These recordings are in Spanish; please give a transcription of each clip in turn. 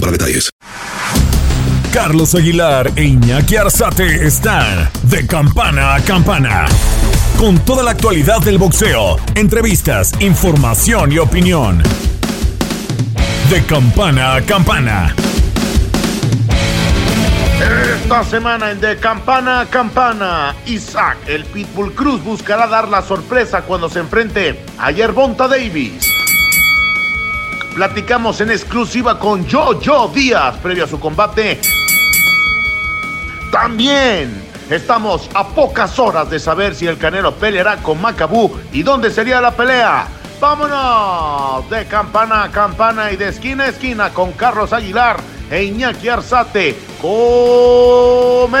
para detalles. Carlos Aguilar e Iñaki Arzate están de campana a campana. Con toda la actualidad del boxeo, entrevistas, información y opinión. De campana a campana. Esta semana en De Campana a Campana, Isaac, el Pitbull Cruz, buscará dar la sorpresa cuando se enfrente a Yerbonta Davis. Platicamos en exclusiva con Jojo Díaz previo a su combate. También estamos a pocas horas de saber si el Canelo peleará con Macabú y dónde sería la pelea. Vámonos de campana a campana y de esquina a esquina con Carlos Aguilar e Iñaki Arzate. ¡Comenzamos!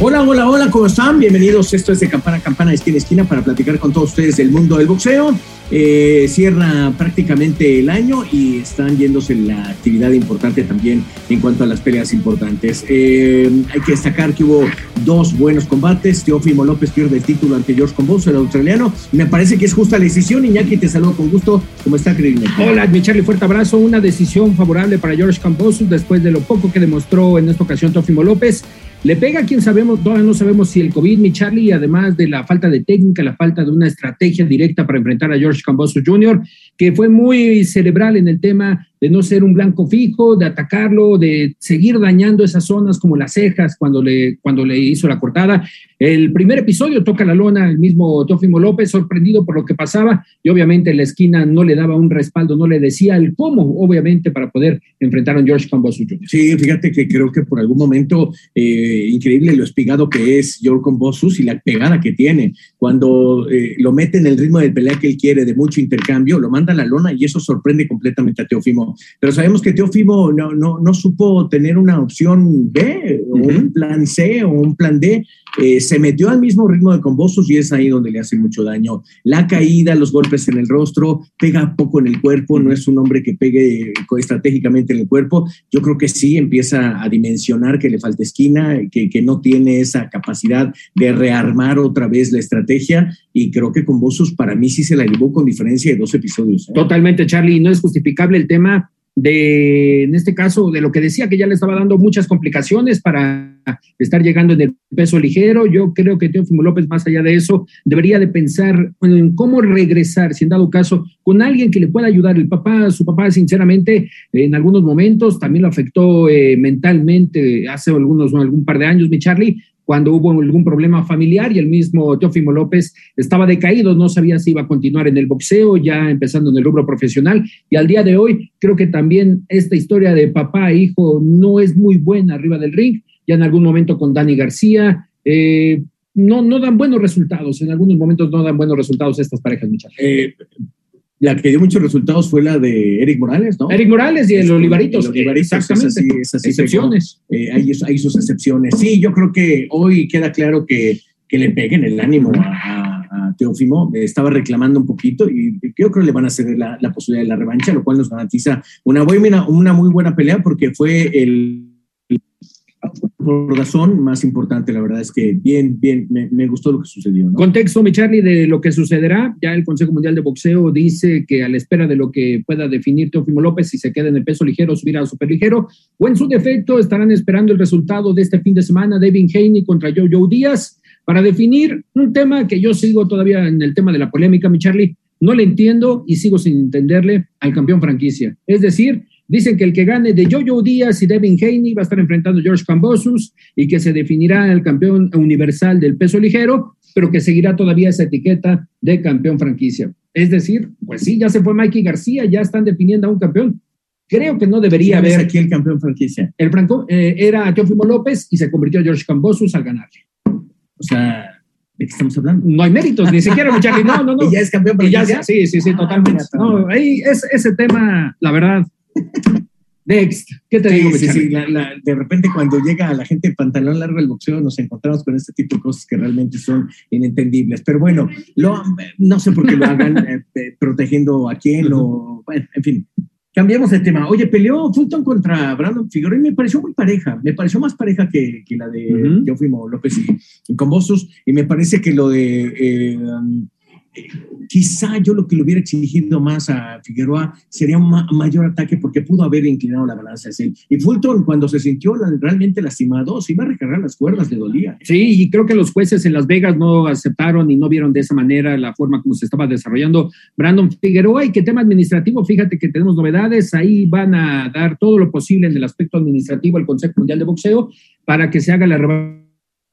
Hola, hola, hola, ¿cómo están? Bienvenidos. Esto es de Campana Campana, esquina esquina, para platicar con todos ustedes del mundo del boxeo. Eh, cierra prácticamente el año y están yéndose la actividad importante también en cuanto a las peleas importantes. Eh, hay que destacar que hubo dos buenos combates. Teófimo López pierde el título ante George Comboso, el australiano. Me parece que es justa la decisión. Iñaki, te saludo con gusto. ¿Cómo está, querido? Hola, mi Charlie, fuerte abrazo. Una decisión favorable para George Comboso después de lo poco que demostró en esta ocasión Teófimo López. Le pega a quien sabemos, no sabemos si el COVID, mi Charlie, además de la falta de técnica, la falta de una estrategia directa para enfrentar a George Camboso Jr., que fue muy cerebral en el tema de no ser un blanco fijo, de atacarlo, de seguir dañando esas zonas como las cejas cuando le, cuando le hizo la cortada. El primer episodio toca la lona el mismo Tófimo López, sorprendido por lo que pasaba, y obviamente la esquina no le daba un respaldo, no le decía el cómo, obviamente, para poder enfrentar a George Camboso Jr. Sí, fíjate que creo que por algún momento, eh, increíble lo espigado que es George Cambosus y la pegada que tiene. Cuando eh, lo mete en el ritmo de pelea que él quiere, de mucho intercambio, lo manda a la lona y eso sorprende completamente a Teofimo pero sabemos que Teófimo no, no, no supo tener una opción B, o un plan C o un plan D. Eh, se metió al mismo ritmo de Combosos y es ahí donde le hace mucho daño. La caída, los golpes en el rostro, pega poco en el cuerpo, no es un hombre que pegue estratégicamente en el cuerpo. Yo creo que sí empieza a dimensionar que le falta esquina, que, que no tiene esa capacidad de rearmar otra vez la estrategia y creo que Combosos para mí sí se la llevó con diferencia de dos episodios. ¿eh? Totalmente, Charlie, no es justificable el tema de, en este caso, de lo que decía que ya le estaba dando muchas complicaciones para estar llegando en el peso ligero. Yo creo que Teófimo López, más allá de eso, debería de pensar en cómo regresar, si en dado caso, con alguien que le pueda ayudar. El papá, su papá, sinceramente, en algunos momentos también lo afectó eh, mentalmente hace algunos, algún par de años, mi Charlie, cuando hubo algún problema familiar y el mismo Teófimo López estaba decaído, no sabía si iba a continuar en el boxeo, ya empezando en el rubro profesional. Y al día de hoy, creo que también esta historia de papá e hijo no es muy buena arriba del ring. Ya en algún momento con Dani García, eh, no, no dan buenos resultados. En algunos momentos no dan buenos resultados estas parejas, muchachos. Eh, la que dio muchos resultados fue la de Eric Morales, ¿no? Eric Morales y el Olivaritos. El Olivaritos exactamente. Es así, excepciones. Eh, hay, hay, sus excepciones. Sí, yo creo que hoy queda claro que, que le peguen el ánimo a, a, Teófimo. Estaba reclamando un poquito y yo creo que le van a ceder la, la, posibilidad de la revancha, lo cual nos garantiza una, buena, una muy buena pelea porque fue el por razón más importante, la verdad es que bien, bien, me, me gustó lo que sucedió. Contexto, mi Charlie, de lo que sucederá. Ya el Consejo Mundial de Boxeo dice que a la espera de lo que pueda definir Teófimo López, si se queda en el peso ligero, subirá al superligero, o en su defecto estarán esperando el resultado de este fin de semana, Devin Haney contra Joe Díaz, para definir un tema que yo sigo todavía en el tema de la polémica, mi Charlie. No le entiendo y sigo sin entenderle al campeón franquicia. Es decir, Dicen que el que gane de Jojo Díaz y Devin Haney va a estar enfrentando a George Cambosus y que se definirá el campeón universal del peso ligero, pero que seguirá todavía esa etiqueta de campeón franquicia. Es decir, pues sí, ya se fue Mikey García, ya están definiendo a un campeón. Creo que no debería haber. aquí el campeón franquicia? El franco eh, era Teófimo López y se convirtió George Cambosus al ganarle. O sea, ¿De qué estamos hablando? No hay méritos, ni siquiera, Charlie. No, no, no. ¿Y ya es campeón Y ya, ya, sí, sí, sí, totalmente. No, ahí es, ese tema, la verdad. Next, ¿qué te Sí, digo, mi sí, Charlie? sí, la- la- de repente cuando llega la gente en pantalón largo del boxeo nos encontramos con este tipo de cosas que realmente son inentendibles. Pero bueno, lo, no sé por qué lo hagan, eh, protegiendo a quién o, bueno, en fin. Cambiamos de tema. Oye, peleó Fulton contra Brandon Figueroa y me pareció muy pareja. Me pareció más pareja que, que la de Ujú. Teófimo López y, y con Bossus. Y me parece que lo de eh, um, eh, quizá yo lo que le hubiera exigido más a Figueroa sería un ma- mayor ataque porque pudo haber inclinado la balanza hacia. Y Fulton, cuando se sintió realmente lastimado, se iba a recargar las cuerdas, le dolía. Sí, y creo que los jueces en Las Vegas no aceptaron y no vieron de esa manera la forma como se estaba desarrollando Brandon Figueroa y que tema administrativo, fíjate que tenemos novedades, ahí van a dar todo lo posible en el aspecto administrativo al Consejo Mundial de Boxeo para que se haga la revancha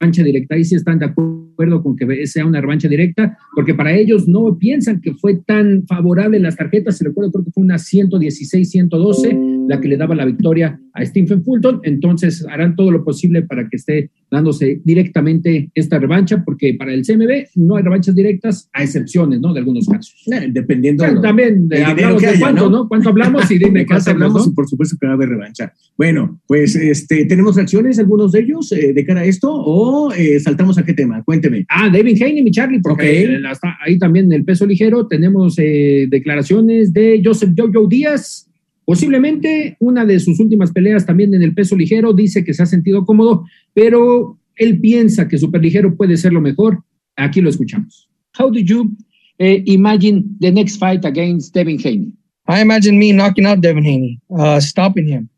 directa. Ahí sí están de acuerdo con que sea una revancha directa, porque para ellos no piensan que fue tan favorable las tarjetas, se recuerda, creo que fue una 116-112 la que le daba la victoria a Stephen Fulton, entonces harán todo lo posible para que esté dándose directamente esta revancha, porque para el CMB no hay revanchas directas, a excepciones, ¿no? De algunos casos. Dependiendo también de, hablamos que de haya, cuánto, ¿no? ¿no? ¿Cuánto hablamos? Y dime cuánto hablamos ¿no? por supuesto que va a haber revancha. Bueno, pues este, ¿tenemos reacciones algunos de ellos eh, de cara a esto o eh, saltamos a qué tema? Cuénteme. Ah, David Haney, mi Charlie, porque Ok. eh, la- está ahí también en el peso ligero tenemos eh, declaraciones de Joseph Jojo Díaz. Posiblemente una de sus últimas peleas también en el peso ligero dice que se ha sentido cómodo, pero él piensa que superligero puede ser lo mejor. Aquí lo escuchamos. How do you eh, imagine the next fight against Devin Haney? I imagine me knocking out Devin Haney, uh, stopping him.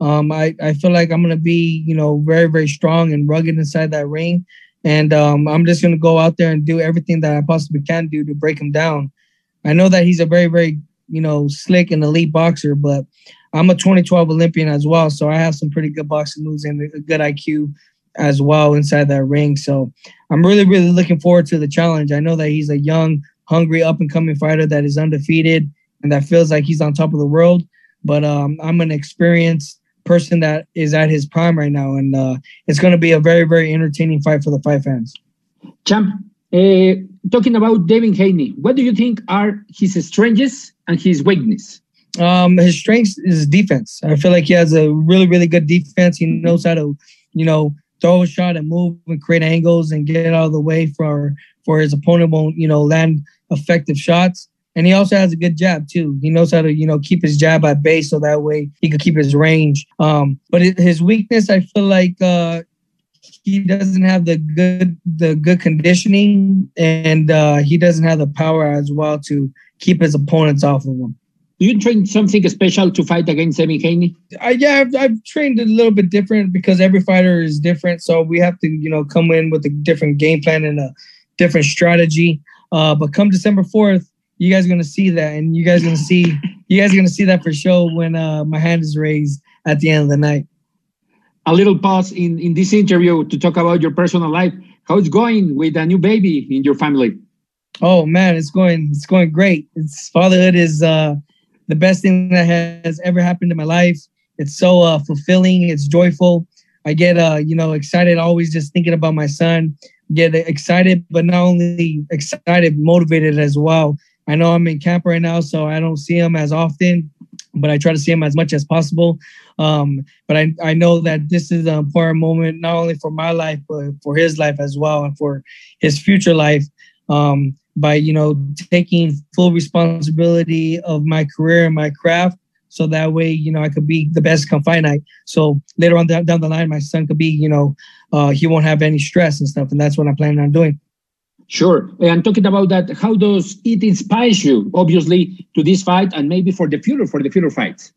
Um, I, I feel like I'm going to be, you know, very, very strong and rugged inside that ring. And um, I'm just going to go out there and do everything that I possibly can do to break him down. I know that he's a very, very, you know, slick and elite boxer, but I'm a 2012 Olympian as well. So I have some pretty good boxing moves and a good IQ as well inside that ring. So I'm really, really looking forward to the challenge. I know that he's a young, hungry, up and coming fighter that is undefeated and that feels like he's on top of the world. But um, I'm an experienced person that is at his prime right now, and uh, it's going to be a very, very entertaining fight for the fight fans. Champ, eh, talking about Devin Haney, what do you think are his strengths and his weakness? Um, his strength is defense. I feel like he has a really, really good defense. He knows how to, you know, throw a shot and move and create angles and get out of the way for for his opponent won't, you know, land effective shots. And he also has a good jab too. He knows how to, you know, keep his jab at bay so that way he could keep his range. Um, but his weakness, I feel like uh, he doesn't have the good the good conditioning and uh, he doesn't have the power as well to keep his opponents off of him. Do you train something special to fight against Devin Haney? I, yeah, I've, I've trained a little bit different because every fighter is different. So we have to, you know, come in with a different game plan and a different strategy. Uh, but come December 4th, you guys are going to see that. And you guys are going to see, you guys are going to see that for sure when uh, my hand is raised at the end of the night. A little pause in, in this interview to talk about your personal life. How it's going with a new baby in your family? Oh man, it's going, it's going great. It's fatherhood is uh, the best thing that has ever happened in my life. It's so uh, fulfilling. It's joyful. I get, uh, you know, excited always just thinking about my son. Get excited, but not only excited, motivated as well. I know I'm in camp right now, so I don't see him as often, but I try to see him as much as possible. Um, but I, I know that this is an important moment, not only for my life, but for his life as well, and for his future life. Um, by you know taking full responsibility of my career and my craft, so that way you know I could be the best come night. So later on down, down the line, my son could be you know uh, he won't have any stress and stuff, and that's what I'm planning on doing. Sure. And talking about that, how does it inspire you, obviously, to this fight and maybe for the future, for the future fights?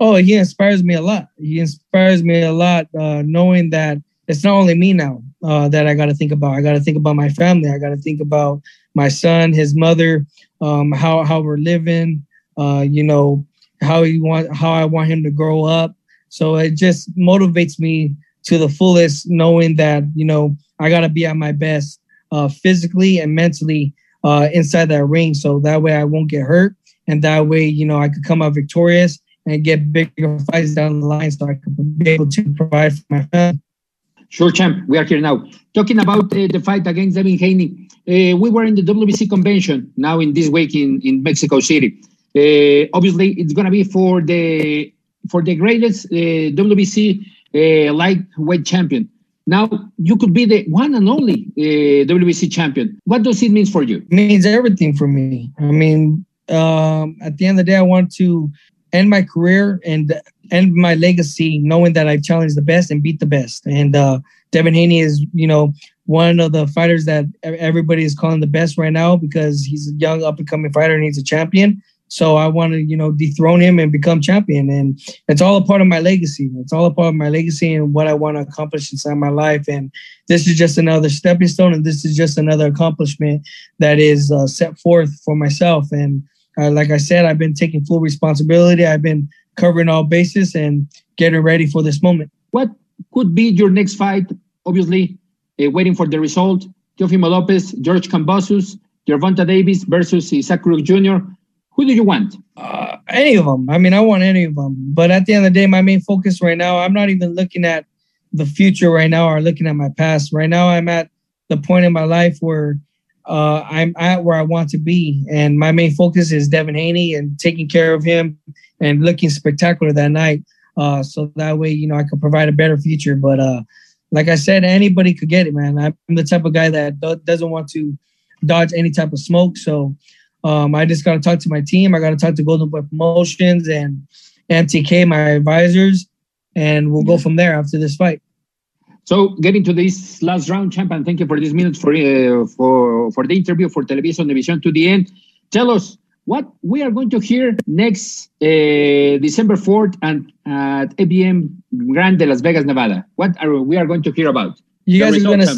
Oh, he inspires me a lot. He inspires me a lot, uh, knowing that it's not only me now uh, that I got to think about. I got to think about my family. I got to think about my son, his mother, um, how how we're living. Uh, you know how he want how I want him to grow up. So it just motivates me to the fullest, knowing that you know I got to be at my best uh, physically and mentally uh, inside that ring. So that way I won't get hurt, and that way you know I could come out victorious and get bigger fights down the line so I can be able to provide for my family. Sure, champ. We are here now. Talking about uh, the fight against Devin Haney, uh, we were in the WBC convention now in this week in, in Mexico City. Uh, obviously, it's going to be for the for the greatest uh, WBC uh, lightweight champion. Now you could be the one and only uh, WBC champion. What does it mean for you? It means everything for me. I mean, um, at the end of the day, I want to end my career and end my legacy knowing that I challenged the best and beat the best. And uh, Devin Haney is, you know, one of the fighters that everybody is calling the best right now because he's a young up and coming fighter and he's a champion. So I want to, you know, dethrone him and become champion. And it's all a part of my legacy. It's all a part of my legacy and what I want to accomplish inside my life. And this is just another stepping stone. And this is just another accomplishment that is uh, set forth for myself. And uh, like I said, I've been taking full responsibility. I've been covering all bases and getting ready for this moment. What could be your next fight? Obviously, uh, waiting for the result. Teofimo Lopez, George Kambosos, Gervonta Davis versus Isaac Cruz Jr. Who do you want? Uh, any of them. I mean, I want any of them. But at the end of the day, my main focus right now, I'm not even looking at the future right now or looking at my past. Right now, I'm at the point in my life where uh, I'm at where I want to be. And my main focus is Devin Haney and taking care of him and looking spectacular that night. Uh, so that way, you know, I can provide a better future. But uh, like I said, anybody could get it, man. I'm the type of guy that doesn't want to dodge any type of smoke. So um, I just got to talk to my team. I got to talk to Golden Boy Promotions and MTK, my advisors, and we'll go from there after this fight. So, getting to this last round, champion, thank you for this minute for uh, for for the interview for Television Division to the end. Tell us what we are going to hear next uh, December 4th and at ABM Grand de Las Vegas, Nevada. What are we are going to hear about? You guys are gonna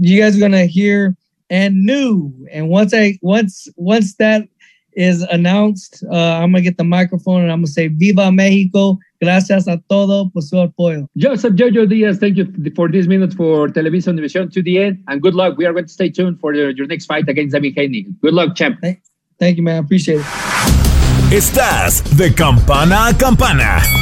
you guys are gonna hear and new. And once I once once that is announced, uh, I'm gonna get the microphone and I'm gonna say Viva Mexico. Gracias a todo por su apoyo. Joseph Jojo Diaz, thank you for this minute for Television Division to the end, and good luck. We are going to stay tuned for your, your next fight against David Haney. Good luck, champ. Thank, thank you, man. I appreciate it. Estás de campana a campana.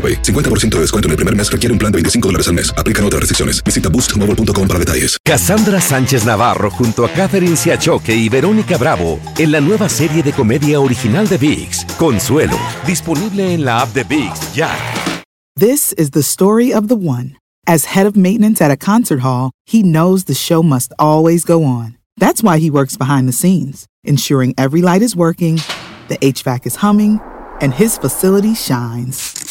AroPay. 50% de descuento en el primer mes requiere un plan de 25 dólares al mes. Aplican otras restricciones. Visita boostmobile.com para detalles. Cassandra Sánchez Navarro junto a Catherine Siachoque y Verónica Bravo en la nueva serie de comedia original de VIX, Consuelo, disponible en la app de VIX ya. This is the story of the one. As head of maintenance at a concert hall, he knows the show must always go on. That's why he works behind the scenes, ensuring every light is working, the HVAC is humming, and his facility shines.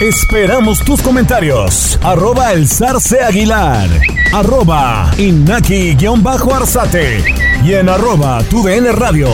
Esperamos tus comentarios. Arroba el zarce aguilar. Arroba inaki-arzate. Y en arroba tu DN radio.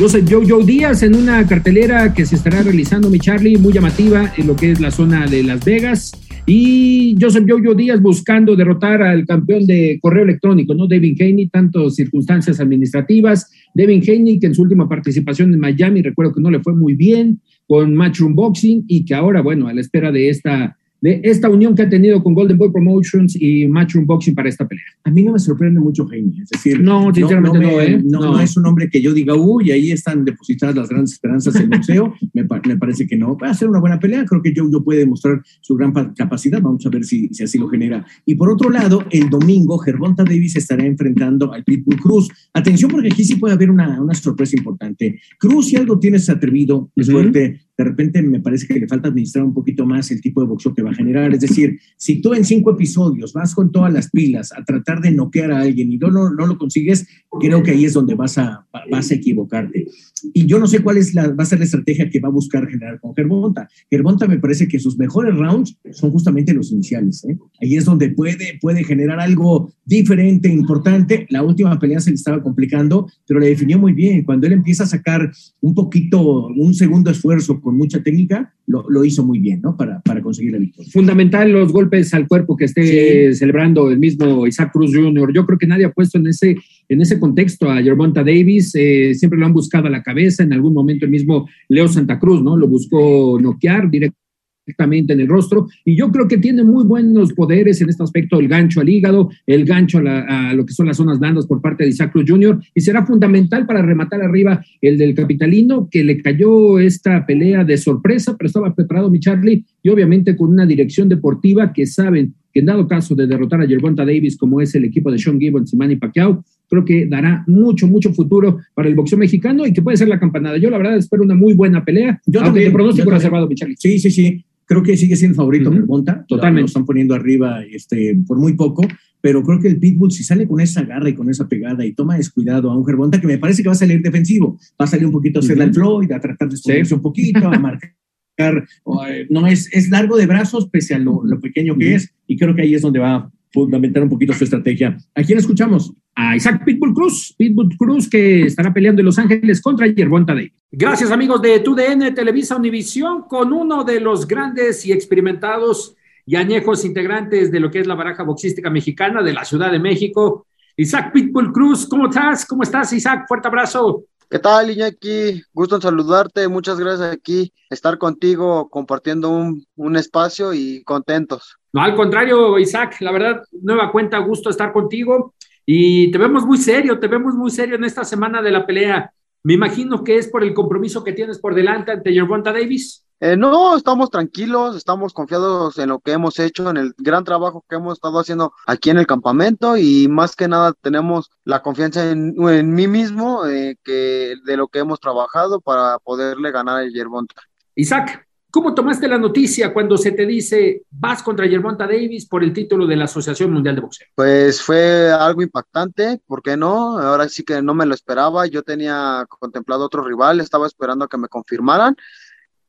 Yo soy Joe Díaz en una cartelera que se estará realizando, mi Charlie, muy llamativa en lo que es la zona de Las Vegas. Y Joseph Jojo Díaz buscando derrotar al campeón de correo electrónico, ¿no? Devin Haney, tantas circunstancias administrativas. Devin Haney, que en su última participación en Miami, recuerdo que no le fue muy bien con Matchroom Boxing y que ahora, bueno, a la espera de esta de esta unión que ha tenido con Golden Boy Promotions y Matchroom Boxing para esta pelea. A mí no me sorprende mucho Jaime, es decir, no, sinceramente no, ¿eh? no, es un hombre que yo diga, uy, ahí están depositadas las grandes esperanzas en el boxeo, me, me, parece que no. Va a ser una buena pelea, creo que Joe, Joe puede demostrar su gran capacidad, vamos a ver si, si, así lo genera. Y por otro lado, el domingo, Gervonta Davis estará enfrentando al Pitbull Cruz. Atención, porque aquí sí puede haber una, una sorpresa importante. Cruz, si algo tienes atrevido, es fuerte, de repente me parece que le falta administrar un poquito más el tipo de boxeo que va a generar. Es decir, si tú en cinco episodios vas con todas las pilas a tratar de noquear a alguien y no, no, no lo consigues, creo que ahí es donde vas a, vas a equivocarte. Y yo no sé cuál es la, va a ser la estrategia que va a buscar generar con Germonta. Germonta me parece que sus mejores rounds son justamente los iniciales. ¿eh? Ahí es donde puede, puede generar algo diferente, importante. La última pelea se le estaba complicando, pero le definió muy bien. Cuando él empieza a sacar un poquito, un segundo esfuerzo con mucha técnica, lo, lo hizo muy bien, ¿no? Para, para, conseguir la victoria. Fundamental los golpes al cuerpo que esté celebrando el mismo Isaac Cruz Jr. Yo creo que nadie ha puesto en ese, en ese contexto a Germonta Davis, eh, siempre lo han buscado a la cabeza, en algún momento el mismo Leo Santa Cruz, ¿no? Lo buscó noquear directamente directamente en el rostro. Y yo creo que tiene muy buenos poderes en este aspecto, el gancho al hígado, el gancho a, lo que son las zonas blandas por parte de Isaac Cruz Jr. Y será fundamental para rematar arriba el del capitalino, que le cayó esta pelea de sorpresa, pero estaba preparado mi Charlie, y obviamente con una dirección deportiva que saben que en dado caso de derrotar a Gervonta Davis, como es el equipo de Sean Gibbons y Manny Pacquiao, creo que dará mucho, mucho futuro para el boxeo mexicano y que puede ser la campanada. Yo la verdad espero una muy buena pelea, yo también, pronóstico reservado, mi Charlie. Sí, sí, sí creo que sigue siendo favorito uh Totalmente. Lo están poniendo arriba este, por muy poco, pero creo que el Pitbull, si sale con esa garra y con esa pegada y toma descuidado a un Gervonta, que me parece que va a salir defensivo, va a salir un poquito a hacerle al Floyd, a tratar de esconderse un poquito, a marcar. Eh, no es, es largo de brazos pese a lo, pequeño que es y creo que ahí es donde va fundamentar un poquito su estrategia. ¿A quién escuchamos? a Isaac Pitbull Cruz, Pitbull Cruz que estará peleando en Los Ángeles contra Yerbonta Day. Gracias amigos de TUDN Televisa Univisión con uno de los grandes y experimentados y añejos integrantes de lo que es la baraja boxística mexicana de la Ciudad de México. Isaac Pitbull Cruz, ¿cómo estás? ¿Cómo estás Isaac? Fuerte abrazo. ¿Qué tal, Iñaki? Gusto en saludarte. Muchas gracias aquí, estar contigo, compartiendo un, un, espacio y contentos. No, al contrario, Isaac, la verdad, nueva cuenta, gusto estar contigo. Y te vemos muy serio, te vemos muy serio en esta semana de la pelea. Me imagino que es por el compromiso que tienes por delante ante Gervonta Davis. Eh, no, estamos tranquilos, estamos confiados en lo que hemos hecho, en el gran trabajo que hemos estado haciendo aquí en el campamento y más que nada tenemos la confianza en, mí mismo eh, que de lo que hemos trabajado para poderle ganar a Gervonta. Isaac, ¿Cómo tomaste la noticia cuando se te dice vas contra Gervonta Davis por el título de la Asociación Mundial de Boxeo? Pues fue algo impactante, ¿por qué no? Ahora sí que no me lo esperaba, yo tenía contemplado otro rival, estaba esperando a que me confirmaran.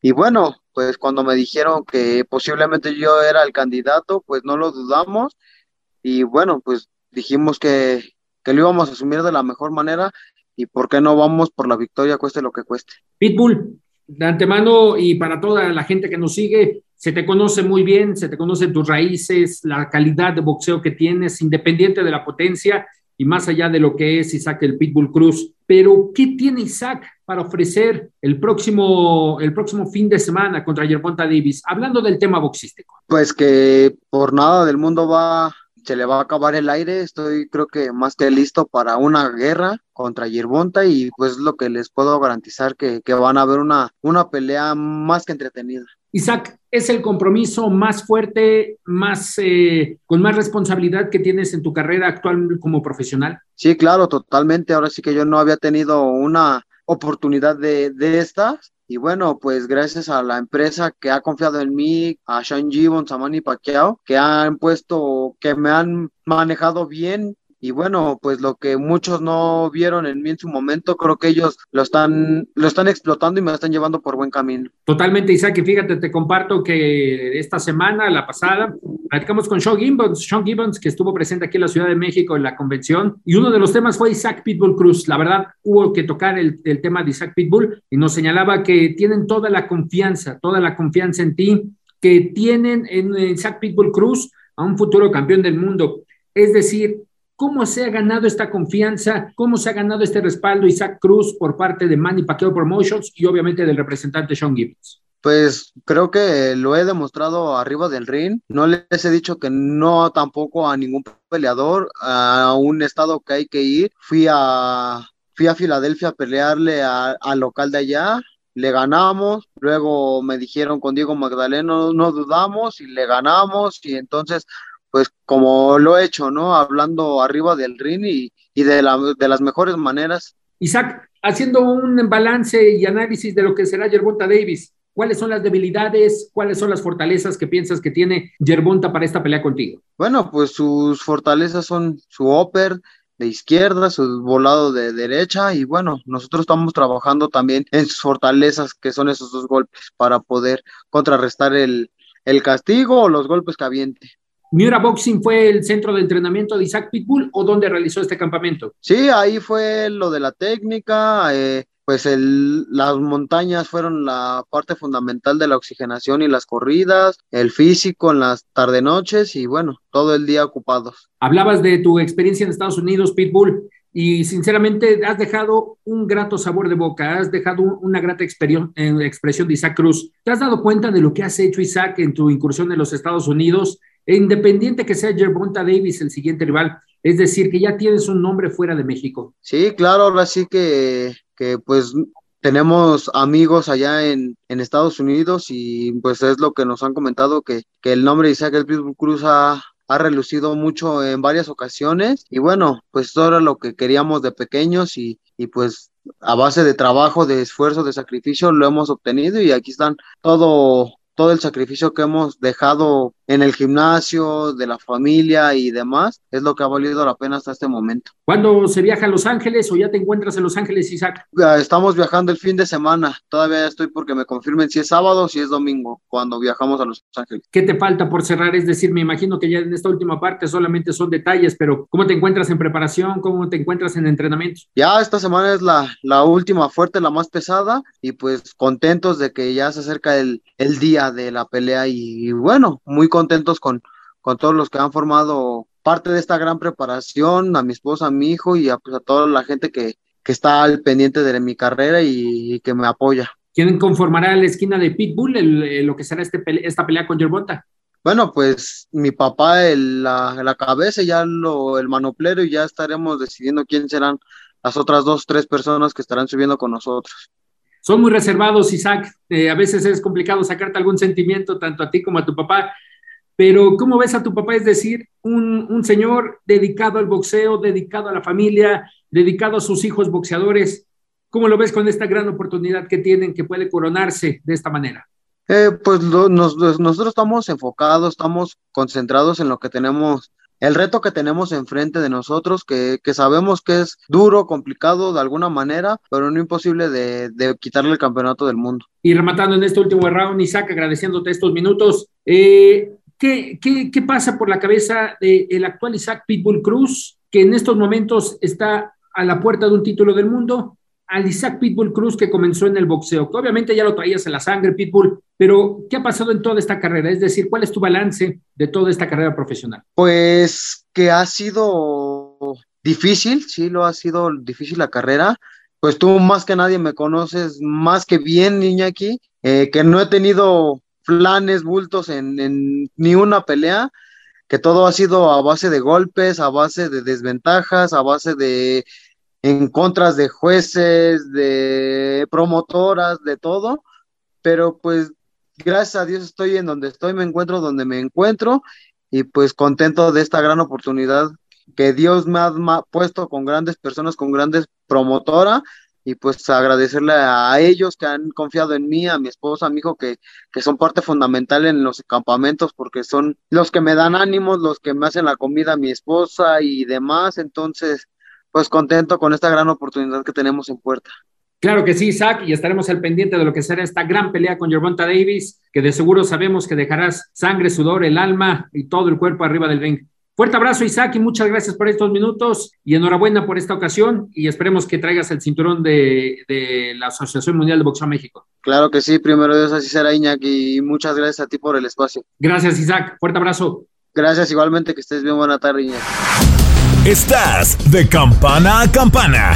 Y bueno, pues cuando me dijeron que posiblemente yo era el candidato, pues no lo dudamos. Y bueno, pues dijimos que, que lo íbamos a asumir de la mejor manera y por qué no vamos por la victoria, cueste lo que cueste. Pitbull, de antemano y para toda la gente que nos sigue, se te conoce muy bien, se te conocen tus raíces, la calidad de boxeo que tienes, independiente de la potencia y más allá de lo que es Isaac el Pitbull Cruz. Pero, ¿qué tiene Isaac para ofrecer el próximo, el próximo fin de semana contra Yermonta Davis? Hablando del tema boxístico. Pues que por nada del mundo va se le va a acabar el aire, estoy creo que más que listo para una guerra contra Yerbonta y pues lo que les puedo garantizar que, que van a haber una, una pelea más que entretenida. Isaac, ¿es el compromiso más fuerte, más eh, con más responsabilidad que tienes en tu carrera actual como profesional? Sí, claro, totalmente. Ahora sí que yo no había tenido una oportunidad de, de estas y bueno, pues gracias a la empresa que ha confiado en mí, a Sean Gibbons, a Manny Pacquiao, que han puesto, que me han manejado bien y bueno, pues lo que muchos no vieron en mí en su momento, creo que ellos lo están, lo están explotando y me están llevando por buen camino. Totalmente, Isaac, y fíjate, te comparto que esta semana, la pasada, platicamos con Sean Gibbons, Sean Gibbons, que estuvo presente aquí en la Ciudad de México en la convención, y uno de los temas fue Isaac Pitbull Cruz. La verdad, hubo que tocar el, el tema de Isaac Pitbull y nos señalaba que tienen toda la confianza, toda la confianza en ti, que tienen en Isaac Pitbull Cruz a un futuro campeón del mundo. Es decir, ¿Cómo se ha ganado esta confianza? ¿Cómo se ha ganado este respaldo Isaac Cruz por parte de Manny Pacquiao Promotions y obviamente del representante Sean Gibbons? Pues creo que lo he demostrado arriba del ring. No les he dicho que no tampoco a ningún peleador, a un estado que hay que ir. Fui a, fui a Filadelfia a pelearle al local de allá, le ganamos, luego me dijeron con Diego Magdaleno, no dudamos y le ganamos y entonces, pues como lo he hecho, ¿no? Hablando arriba del ring y, y de, la, de las mejores maneras. Isaac, haciendo un balance y análisis de lo que será Yerbonta Davis, ¿cuáles son las debilidades, cuáles son las fortalezas que piensas que tiene Yerbonta para esta pelea contigo? Bueno, pues sus fortalezas son su upper, de izquierda, su volado de derecha y bueno, nosotros estamos trabajando también en sus fortalezas que son esos dos golpes para poder contrarrestar el, el castigo o los golpes que aviente. ¿Miura Boxing fue el centro de entrenamiento de Isaac Pitbull o dónde realizó este campamento? Sí, ahí fue lo de la técnica, eh, pues el, las montañas fueron la parte fundamental de la oxigenación y las corridas, el físico en las tarde-noches y bueno, todo el día ocupados. Hablabas de tu experiencia en Estados Unidos, Pitbull, y sinceramente has dejado un grato sabor de boca, has dejado una grata expresión de Isaac Cruz. ¿Te has dado cuenta de lo que has hecho, Isaac, en tu incursión en los Estados Unidos? E independiente que sea Gervonta Davis el siguiente rival, es decir, que ya tienes un nombre fuera de México. Sí, claro, ahora sí que que pues tenemos amigos allá en, en, Estados Unidos y pues es lo que nos han comentado que, que el nombre de Isaac El Pitbull Cruz ha, ha relucido mucho en varias ocasiones y bueno, pues eso era lo que queríamos de pequeños y, y pues a base de trabajo, de esfuerzo, de sacrificio lo hemos obtenido y aquí están todo todo el sacrificio que hemos dejado en el gimnasio, de la familia y demás, es lo que ha valido la pena hasta este momento. ¿Cuándo se viaja a Los Ángeles o ya te encuentras en Los Ángeles, Isaac? Estamos viajando el fin de semana, todavía estoy porque me confirmen si es sábado o si es domingo, cuando viajamos a Los Ángeles. ¿Qué te falta por cerrar? Es decir, me imagino que ya en esta última parte solamente son detalles, pero ¿cómo te encuentras en preparación? ¿Cómo te encuentras en entrenamiento? Ya esta semana es la, la última fuerte, la más pesada, y pues contentos de que ya se acerca el, el día de la pelea y, bueno, muy contentos con, con todos los que han formado parte de esta gran preparación, a mi esposa, a mi hijo y a, pues, a toda la gente que, que está al pendiente de mi carrera y, que me apoya. ¿Quién conformará la esquina de Pitbull, lo que será este esta pelea con Yerbonta? Bueno, pues mi papá, el, la, la, cabeza, ya lo, el manoplero, y ya estaremos decidiendo quién serán las otras dos, tres personas que estarán subiendo con nosotros son muy reservados, Isaac. Eh, a veces es complicado sacarte algún sentimiento, tanto a ti como a tu papá. Pero, ¿cómo ves a tu papá? Es decir, un, señor dedicado al boxeo, dedicado a la familia, dedicado a sus hijos boxeadores. ¿Cómo lo ves con esta gran oportunidad que tienen, que puede coronarse de esta manera? Eh, pues nosotros estamos enfocados, estamos concentrados en lo que tenemos el reto que tenemos enfrente de nosotros, que, sabemos que es duro, complicado de alguna manera, pero no imposible de, quitarle el campeonato del mundo. Y rematando en este último round, Isaac, agradeciéndote estos minutos, eh, ¿qué, qué, pasa por la cabeza del actual Isaac Pitbull Cruz, que en estos momentos está a la puerta de un título del mundo? al Isaac Pitbull Cruz que comenzó en el boxeo, que obviamente ya lo traías en la sangre, Pitbull, pero ¿qué ha pasado en toda esta carrera? Es decir, ¿cuál es tu balance de toda esta carrera profesional? Pues que ha sido difícil, sí, lo ha sido difícil la carrera. Pues tú más que nadie me conoces más que bien, niña aquí, eh, que no he tenido planes, bultos en, ni una pelea, que todo ha sido a base de golpes, a base de desventajas, a base de en contras de jueces, de promotoras, de todo, pero pues gracias a Dios estoy en donde estoy, me encuentro donde me encuentro y pues contento de esta gran oportunidad que Dios me ha puesto con grandes personas, con grandes promotoras y pues agradecerle a ellos que han confiado en mí, a mi esposa, a mi hijo, que, que son parte fundamental en los campamentos porque son los que me dan ánimos, los que me hacen la comida mi esposa y demás. Entonces, pues contento con esta gran oportunidad que tenemos en puerta. Claro que sí, Isaac, y estaremos al pendiente de lo que será esta gran pelea con Gervonta Davis, que de seguro sabemos que dejarás sangre, sudor, el alma y todo el cuerpo arriba del ring. Fuerte abrazo, Isaac, y muchas gracias por estos minutos y enhorabuena por esta ocasión y esperemos que traigas el cinturón de, de la Asociación Mundial de Boxeo México. Claro que sí, primero Dios así será, Iñaki, y muchas gracias a ti por el espacio. Gracias, Isaac. Fuerte abrazo. Gracias, igualmente, que estés bien. Buena tarde, Iñaki. Estás de campana a campana.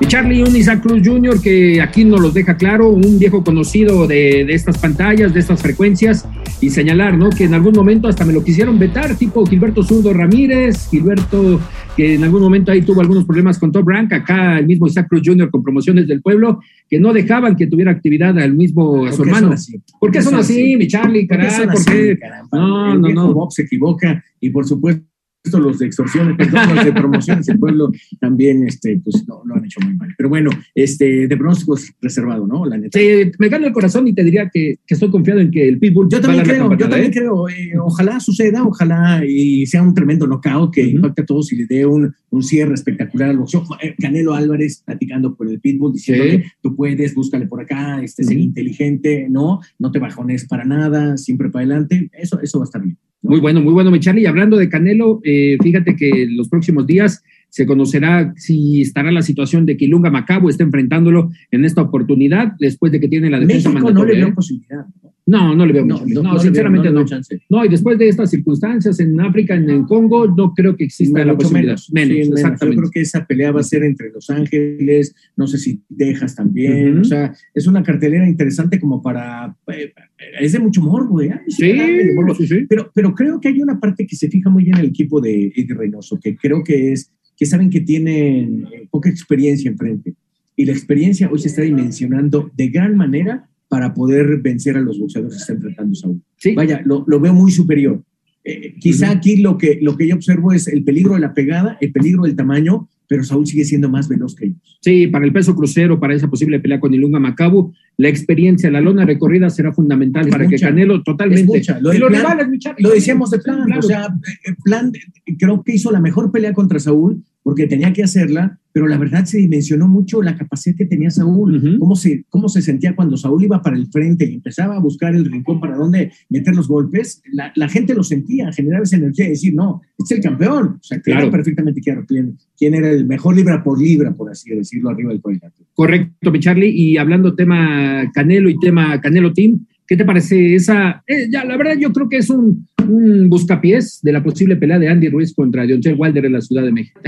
Y Charlie un Isaac Cruz Jr., que aquí nos los deja claro, un viejo conocido de, de, estas pantallas, de estas frecuencias, y señalar, ¿no? Que en algún momento hasta me lo quisieron vetar, tipo Gilberto Zurdo Ramírez, Gilberto, que en algún momento ahí tuvo algunos problemas con Top Rank, acá el mismo Isaac Cruz Jr. con promociones del pueblo, que no dejaban que tuviera actividad al mismo, a su hermano. ¿Por qué son así, mi Charlie, caray? ¿Por qué? No, no, no. Bob se equivoca y por supuesto los de extorsiones, perdón, los de promociones del pueblo también, este, pues no, lo han hecho muy mal. Pero bueno, este, de pronóstico es reservado, ¿no? La neta. Sí, me gana el corazón y te diría que, que estoy confiado en que el Pitbull. Yo también creo, yo también ¿eh? creo. Eh, ojalá suceda, ojalá y sea un tremendo knockout que uh -huh. impacte a todos y le dé un, un cierre espectacular al boxeo. Eh, Canelo Álvarez platicando con el Pitbull, diciendo sí. tú puedes, búscale por acá, este, uh -huh. ser inteligente, no, no te bajones para nada, siempre para adelante. Eso, eso va a estar bien. Muy bueno, muy bueno, mi Charlie. Y hablando de Canelo, eh, fíjate que en los próximos días se conocerá si estará la situación de que Ilunga Macabo está enfrentándolo en esta oportunidad, después de que tiene la defensa México mandatoria. no le veo ¿eh? posibilidad. No, no le veo No, mucho. no, No, no sinceramente veo- no no. veo y después de estas circunstancias en África, en, en Congo, no creo que exista la posibilidad. menos, sí, menos. exactamente. Yo creo que esa pelea va a ser entre Los Ángeles, no sé si Texas también. Ujú. O sea, es una cartelera interesante como para. eh, Es de mucho morbo, ¿eh? Sí, de morbo. sí, sí. Pero, pero creo que hay una parte que se fija muy bien en el equipo de Eddie Reynoso, que creo que es que saben que tienen eh, poca experiencia enfrente. Y la experiencia hoy se está dimensionando de gran manera para poder vencer a los boxeadores que está enfrentando Saúl. Sí. Vaya, lo, lo veo muy superior. Eh, quizá aquí lo que, lo que yo observo es el peligro de la pegada, el peligro del tamaño, pero Saúl sigue siendo más veloz que ellos. Sí, para el peso crucero, para esa posible pelea con Ilunga Macabu, la experiencia, la lona recorrida será fundamental Es para que mucha. Canelo totalmente. Es mucha. Lo y los plan- rivales, mi Charlie, Lo decíamos de plan, claro. o sea, eh, plan, eh, creo que hizo la mejor pelea contra Saúl porque tenía que hacerla, pero la verdad se dimensionó mucho la capacidad que tenía Saúl, Ujú. cómo, se, cómo se sentía cuando Saúl iba para el frente y empezaba a buscar el rincón para dónde meter los golpes, la, la gente lo sentía, generaba esa energía de decir, no, este es el campeón, o sea, claro, Claro. perfectamente claro quién, quién era el mejor libra por libra, por así decirlo, arriba del cuadrilátero. Correcto, mi Charlie. Y hablando tema Canelo y tema Canelo Team, ¿qué te parece esa? eh, ya, la verdad, yo creo que es un, un buscapiés de la posible pelea de Andy Ruiz contra Deontay Wilder en la Ciudad de México.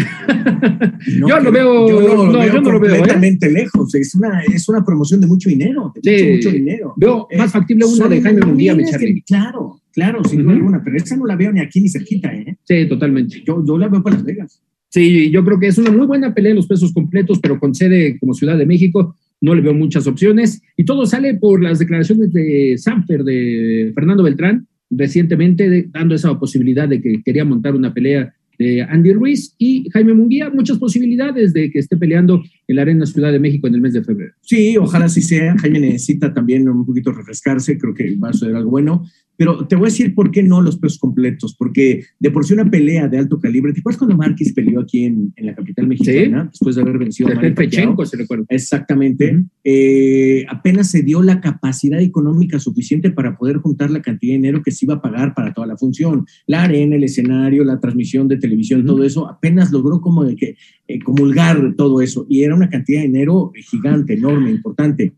No, Yo lo veo- yo no, lo no, veo yo no lo veo, ¿eh? completamente lejos. Es una, es una promoción de mucho dinero, de Sí. mucho, mucho dinero. Veo Eh, más factible una de Jaime Munguía, mi. Claro, claro, sin duda Ujú. alguna, pero esa no la veo ni aquí ni cerquita, ¿eh? Sí, totalmente. Yo, yo la veo para Las Vegas. Sí, yo creo que es una muy buena pelea en los pesos completos, pero con sede como Ciudad de México, no le veo muchas opciones. Y todo sale por las declaraciones de Sanfer, de Fernando Beltrán, recientemente dando esa posibilidad de que quería montar una pelea de Andy Ruiz y Jaime Munguía, muchas posibilidades de que esté peleando en la Arena Ciudad de México en el mes de febrero. Sí, ojalá así sea. Jaime necesita también un poquito refrescarse, creo que va a ser algo bueno. Pero te voy a decir por qué no los pesos completos, porque de por sí una pelea de alto calibre. ¿Te acuerdas cuando Márquez peleó aquí en, en la capital mexicana? Después de haber vencido a Pacquiao? se recuerda. Exactamente. Eh, apenas se dio la capacidad económica suficiente para poder juntar la cantidad de dinero que se iba a pagar para toda la función. La arena, el escenario, la transmisión de televisión, todo eso, apenas logró como de que eh, comulgar todo eso. Y era una cantidad de dinero gigante, enorme, importante.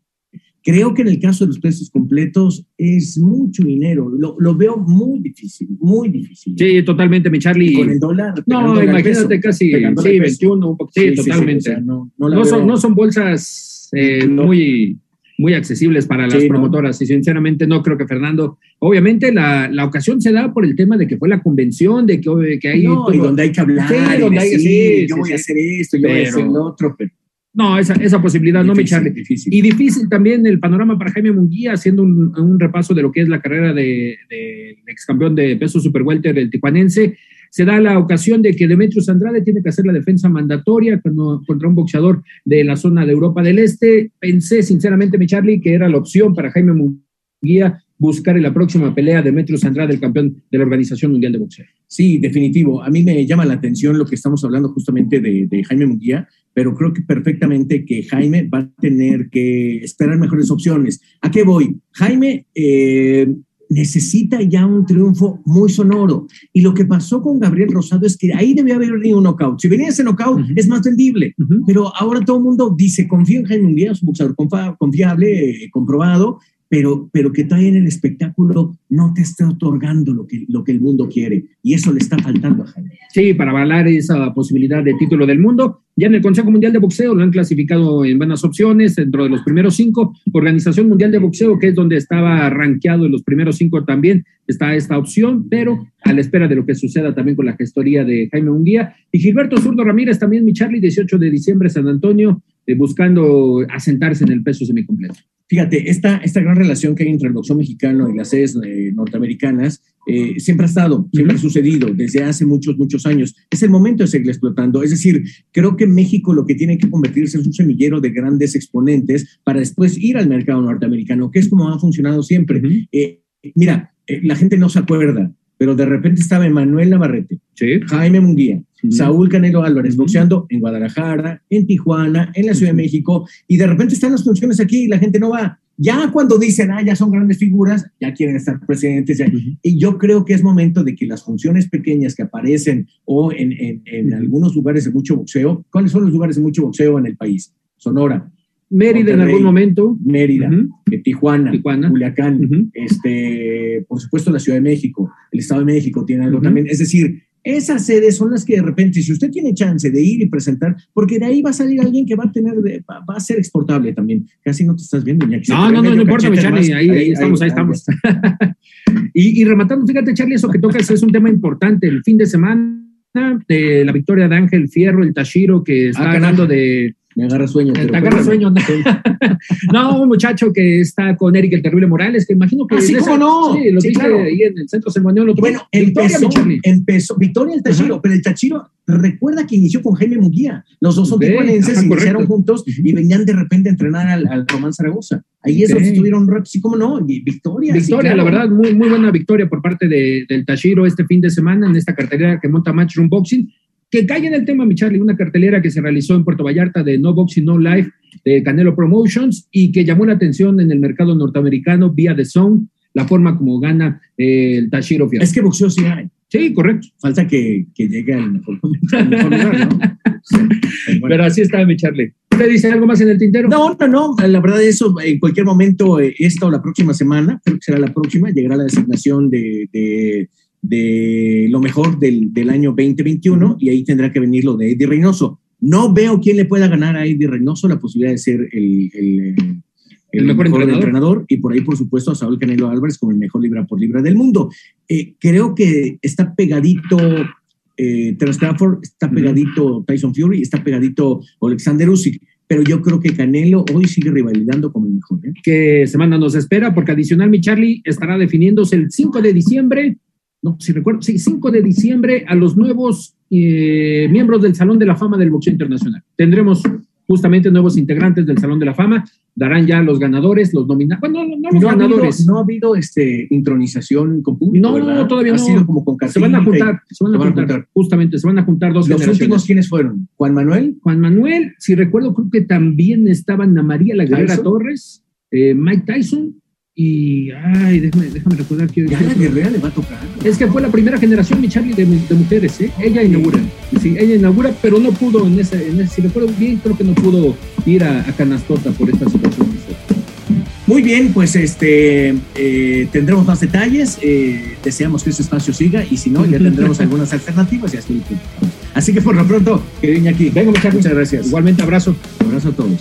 Creo que en el caso de los pesos completos es mucho dinero. Lo, lo veo muy difícil, muy difícil. Sí, totalmente, mi Charlie. Y con el dólar. No, imagínate peso, casi sí, al peso. 21, un poco, sí, Sí, sí, sí, totalmente. o sea, no- no, no la son, no son bolsas eh, muy, muy accesibles para las promotoras y sinceramente no creo que Fernando, obviamente la, la ocasión se da por el tema de que fue la convención, de que, que hay... No, y donde hay que hablar, Sí, donde hay yo voy a hacer esto, yo voy a hacer lo otro, pero No, esa, esa posibilidad no, mi Charlie. difícil. Y difícil también el panorama para Jaime Munguía, haciendo un, un repaso de lo que es la carrera del de, ex campeón de peso super welter del tijuanense. Se da la ocasión de que Demetrius Andrade tiene que hacer la defensa mandatoria cuando- contra un boxeador de la zona de Europa del Este. Pensé sinceramente, mi Charlie, que era la opción para Jaime Munguía buscar en la próxima pelea a Demetrius Andrade, el campeón de la Organización Mundial de Boxeo. Sí, definitivo. A mí me llama la atención lo que estamos hablando justamente de, de Jaime Munguía, pero creo que perfectamente que Jaime va a tener que esperar mejores opciones. ¿A qué voy? Jaime eh, necesita ya un triunfo muy sonoro. Y lo que pasó con Gabriel Rosado es que ahí debía haber venido un knockout. Si venía ese knockout, es más vendible. Pero ahora todo el mundo dice, confío en Jaime Munguía, es un boxeador confiable, eh, comprobado, pero, pero que todavía en el espectáculo no te esté otorgando lo que, lo que el mundo quiere. Y eso le está faltando a Jaime. Sí, para avalar esa posibilidad de título del mundo. Ya en el Consejo Mundial de Boxeo lo han clasificado en buenas opciones, dentro de los primeros cinco. Organización Mundial de Boxeo, que es donde estaba rankeado en los primeros cinco también, está esta opción, pero a la espera de lo que suceda también con la gestoría de Jaime Unguía. Y Gilberto Zurdo Ramírez, también mi Charlie, 18 de diciembre, San Antonio, eh, buscando asentarse en el peso semicompleto. Fíjate, esta, esta gran relación que hay entre el boxeo mexicano y las sedes eh, norteamericanas eh, siempre ha estado, siempre ha sucedido desde hace muchos, muchos años. Es el momento de seguir explotando. Es decir, creo que México lo que tiene que convertirse es un semillero de grandes exponentes para después ir al mercado norteamericano, que es como ha funcionado siempre. Eh, mira, eh, la gente no se acuerda, pero de repente estaba Emanuel Navarrete, Jaime Munguía, Saúl Canelo Álvarez boxeando en Guadalajara, en Tijuana, en la Ciudad de México, y de repente están las funciones aquí y la gente no va. Ya cuando dicen, ah, ya son grandes figuras, ya quieren estar presentes. ya. Y yo creo que es momento de que las funciones pequeñas que aparecen o en, en- en algunos lugares de mucho boxeo, ¿cuáles son los lugares de mucho boxeo en el país? Sonora. Mérida en algún momento. Mérida, eh, Tijuana, Culiacán, este, por supuesto la Ciudad de México, el Estado de México tiene algo también. Es decir, esas sedes son las que de repente, si usted tiene chance de ir y presentar, porque de ahí va a salir alguien que va a tener, de- va, va a ser exportable también. Casi no te estás viendo, Iñaki. No, no, no, no medio importa, mi Charlie, ahí, ahí estamos, ahí estamos. y, y rematando, fíjate, Charlie, eso que tocas es un tema importante. El fin de semana de la victoria de Ángel Fierro, el Tashiro, que está Ah, ganando carajo. de. Me agarra sueño. Te pero agarra cuéntame. sueño. no, un muchacho que está con Eric el Terrible Morales, que imagino que. Ah, sí, es cómo no. Sí, lo Sí, viste claro. ahí en el centro ceremonial. Lo Bueno, Victoria, empezó, Charlie. empezó, Victoria el Tachiro, pero el Tachiro recuerda que inició con Jaime Munguía. Los dos son Ok, tijuanenses, ajá, iniciaron juntos y venían de repente a entrenar al, al Román Zaragoza. Ahí es donde estuvieron rato, sí, cómo no, y Victoria. sí, Victoria, claro. la verdad, muy, muy buena victoria por parte de- del Tashiro este fin de semana en esta cartelera que monta Matchroom Boxing. Que cae en el tema, mi Charlie, una cartelera que se realizó en Puerto Vallarta de No Boxing, No Life de Canelo Promotions y que llamó la atención en el mercado norteamericano vía The Zone, la forma como gana eh, el Tashiro Fierro. Es que boxeo sí hay. Sí, correcto. Falta que, que llegue al mejor, al mejor lugar, ¿no? Sí, pero bueno. Pero así está, mi Charlie. ¿Usted dice algo más en el tintero? No, no, no. La verdad, eso en cualquier momento, eh, esta o la próxima semana, creo que será la próxima, llegará la designación de, de, de lo mejor del, del año 2021 y ahí tendrá que venir lo de Eddie Reynoso. No veo quién le pueda ganar a Eddie Reynoso la posibilidad de ser el, el, El mejor entrenador. y por ahí, por supuesto, a Saúl Canelo Álvarez como el mejor libra por libra del mundo. Eh, creo que está pegadito eh, Crawford, está pegadito Tyson Fury, está pegadito Alexander Usyk, pero yo creo que Canelo hoy sigue rivalizando como el mejor. ¿eh? ¿Qué semana nos espera? Porque adicional, mi Charlie estará definiéndose el 5 de diciembre, no, si recuerdo, sí, 5 de diciembre a los nuevos eh, miembros del Salón de la Fama del Boxeo Internacional. Tendremos justamente nuevos integrantes del Salón de la Fama, darán ya los ganadores, los nominados, bueno, no, no los no ganadores. Ha habido, no ha habido este, intronización con público. No, ¿verdad? todavía ha no. sido como con se van a juntar, se van a juntar, justamente, se van a juntar dos ¿Los últimos quiénes fueron? ¿Juan Manuel? Juan Manuel, si recuerdo, creo que también estaban Ana María La Guerrera ¿Tyson? Torres, eh, Mike Tyson y, ay, déjame, déjame recordar que... Ya la Guerrera le va a tocar. Es que fue la primera generación, mi Charlie, de, de mujeres, ¿eh? Ella inaugura, sí, ella inaugura, pero no pudo en ese, en ese, si recuerdo bien, creo que no pudo ir a, a Canastota por esta situación. Muy bien, pues este eh, tendremos más detalles. eh, deseamos que este espacio siga y si no, ya tendremos algunas alternativas y así. Así que por lo pronto, querido Iñaki, vengo, muchas gracias. Igualmente, abrazo. Abrazo a todos.